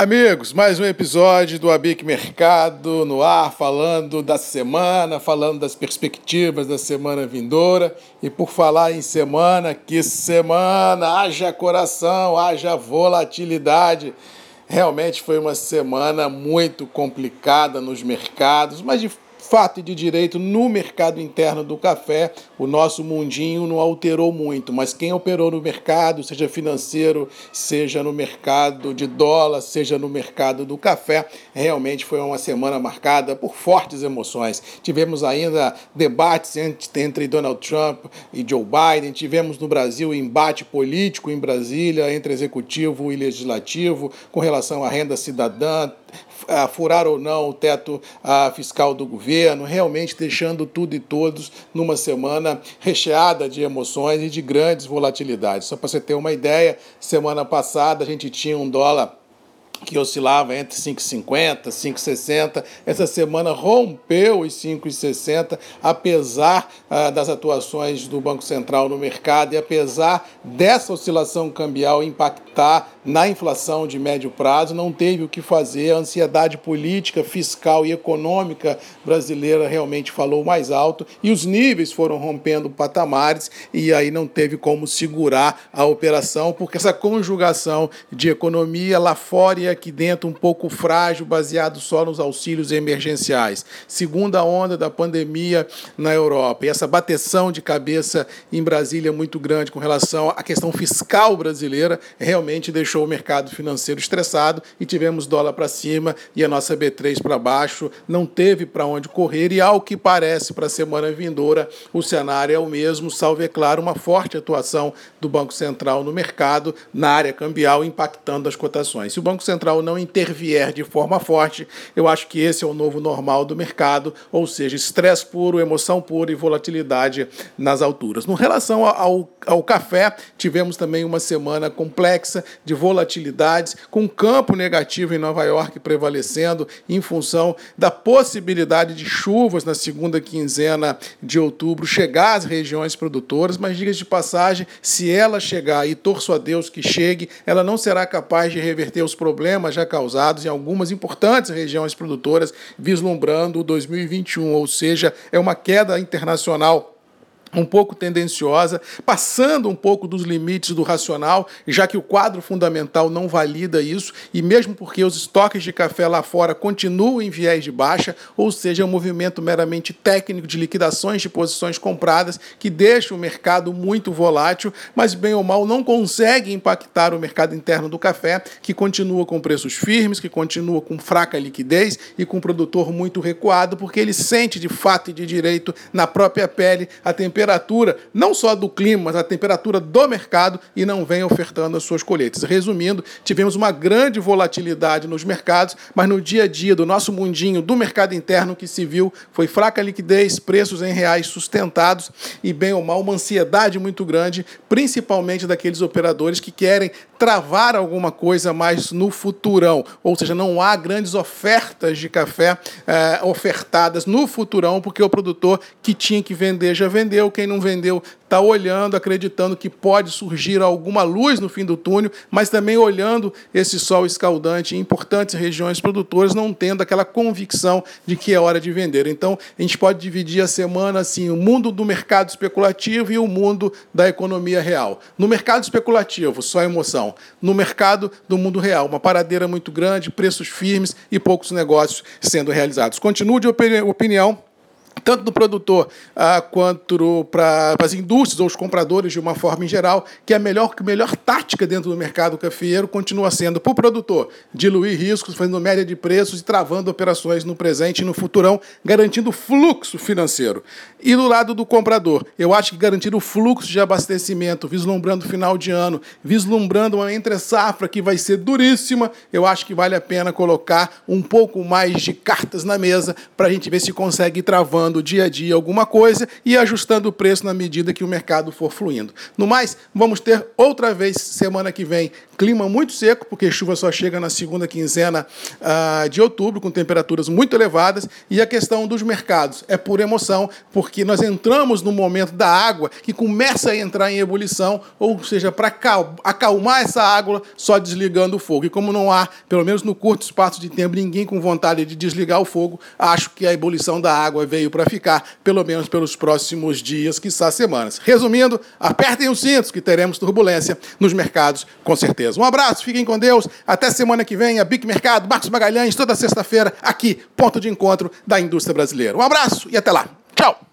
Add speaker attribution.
Speaker 1: Amigos, mais um episódio do Abic Mercado no ar, falando da semana, falando das perspectivas da semana vindoura. E por falar em semana, que semana! Haja coração, haja volatilidade. Realmente foi uma semana muito complicada nos mercados, mas de fato de direito no mercado interno do café, o nosso mundinho não alterou muito, mas quem operou no mercado, seja financeiro, seja no mercado de dólar, seja no mercado do café, realmente foi uma semana marcada por fortes emoções. Tivemos ainda debates entre Donald Trump e Joe Biden, tivemos no Brasil embate político em Brasília entre executivo e legislativo com relação à renda cidadã, furar ou não o teto fiscal do governo, realmente deixando tudo e todos numa semana recheada de emoções e de grandes volatilidades. Só para você ter uma ideia, semana passada a gente tinha um dólar que oscilava entre 5,50 e 5,60. Essa semana rompeu os 5,60, apesar ah, das atuações do Banco Central no mercado e apesar dessa oscilação cambial impactar na inflação de médio prazo, não teve o que fazer. A ansiedade política, fiscal e econômica brasileira realmente falou mais alto e os níveis foram rompendo patamares e aí não teve como segurar a operação, porque essa conjugação de economia lá fora e aqui dentro um pouco frágil, baseado só nos auxílios emergenciais. Segunda onda da pandemia na Europa. E essa bateção de cabeça em Brasília muito grande com relação à questão fiscal brasileira realmente deixou o mercado financeiro estressado e tivemos dólar para cima e a nossa B3 para baixo. Não teve para onde correr e, ao que parece, para a semana vindoura, o cenário é o mesmo, salvo, é claro, uma forte atuação do Banco Central no mercado, na área cambial, impactando as cotações. Se o Banco Central Central não intervier de forma forte, eu acho que esse é o novo normal do mercado, ou seja, estresse puro, emoção pura e volatilidade nas alturas. No relação ao, ao café, tivemos também uma semana complexa de volatilidades, com campo negativo em Nova York prevalecendo em função da possibilidade de chuvas na segunda quinzena de outubro chegar às regiões produtoras, mas diga de passagem, se ela chegar e torço a Deus que chegue, ela não será capaz de reverter os problemas problemas já causados em algumas importantes regiões produtoras, vislumbrando o 2021, ou seja, é uma queda internacional um pouco tendenciosa, passando um pouco dos limites do racional, já que o quadro fundamental não valida isso, e mesmo porque os estoques de café lá fora continuam em viés de baixa, ou seja, é um movimento meramente técnico de liquidações de posições compradas que deixa o mercado muito volátil, mas bem ou mal não consegue impactar o mercado interno do café, que continua com preços firmes, que continua com fraca liquidez e com produtor muito recuado, porque ele sente de fato e de direito na própria pele a temperatura temperatura, não só do clima, mas a temperatura do mercado e não vem ofertando as suas colheitas. Resumindo, tivemos uma grande volatilidade nos mercados, mas no dia a dia do nosso mundinho, do mercado interno que se viu, foi fraca liquidez, preços em reais sustentados e, bem ou mal, uma ansiedade muito grande, principalmente daqueles operadores que querem travar alguma coisa mais no futurão. Ou seja, não há grandes ofertas de café eh, ofertadas no futurão, porque o produtor que tinha que vender já vendeu, quem não vendeu está olhando, acreditando que pode surgir alguma luz no fim do túnel, mas também olhando esse sol escaldante em importantes regiões produtoras, não tendo aquela convicção de que é hora de vender. Então, a gente pode dividir a semana assim, o mundo do mercado especulativo e o mundo da economia real. No mercado especulativo, só emoção. No mercado do mundo real, uma paradeira muito grande, preços firmes e poucos negócios sendo realizados. Continuo de opinião tanto do produtor ah, quanto para as indústrias ou os compradores de uma forma em geral, que a melhor, a melhor tática dentro do mercado cafeeiro continua sendo para o produtor diluir riscos, fazendo média de preços e travando operações no presente e no futurão, garantindo fluxo financeiro. E do lado do comprador, eu acho que garantir o fluxo de abastecimento, vislumbrando final de ano, vislumbrando uma entre-safra que vai ser duríssima, eu acho que vale a pena colocar um pouco mais de cartas na mesa para a gente ver se consegue travando observando dia a dia alguma coisa e ajustando o preço na medida que o mercado for fluindo. No mais, vamos ter outra vez semana que vem clima muito seco, porque chuva só chega na segunda quinzena uh, de outubro, com temperaturas muito elevadas, e a questão dos mercados é por emoção, porque nós entramos no momento da água que começa a entrar em ebulição, ou seja, para acalmar essa água, só desligando o fogo. E como não há, pelo menos no curto espaço de tempo, ninguém com vontade de desligar o fogo, acho que a ebulição da água veio para ficar, pelo menos pelos próximos dias, quiçá semanas. Resumindo, apertem os cintos que teremos turbulência nos mercados, com certeza. Um abraço, fiquem com Deus. Até semana que vem, a Bic Mercado, Marcos Magalhães, toda sexta-feira, aqui, ponto de encontro da indústria brasileira. Um abraço e até lá. Tchau!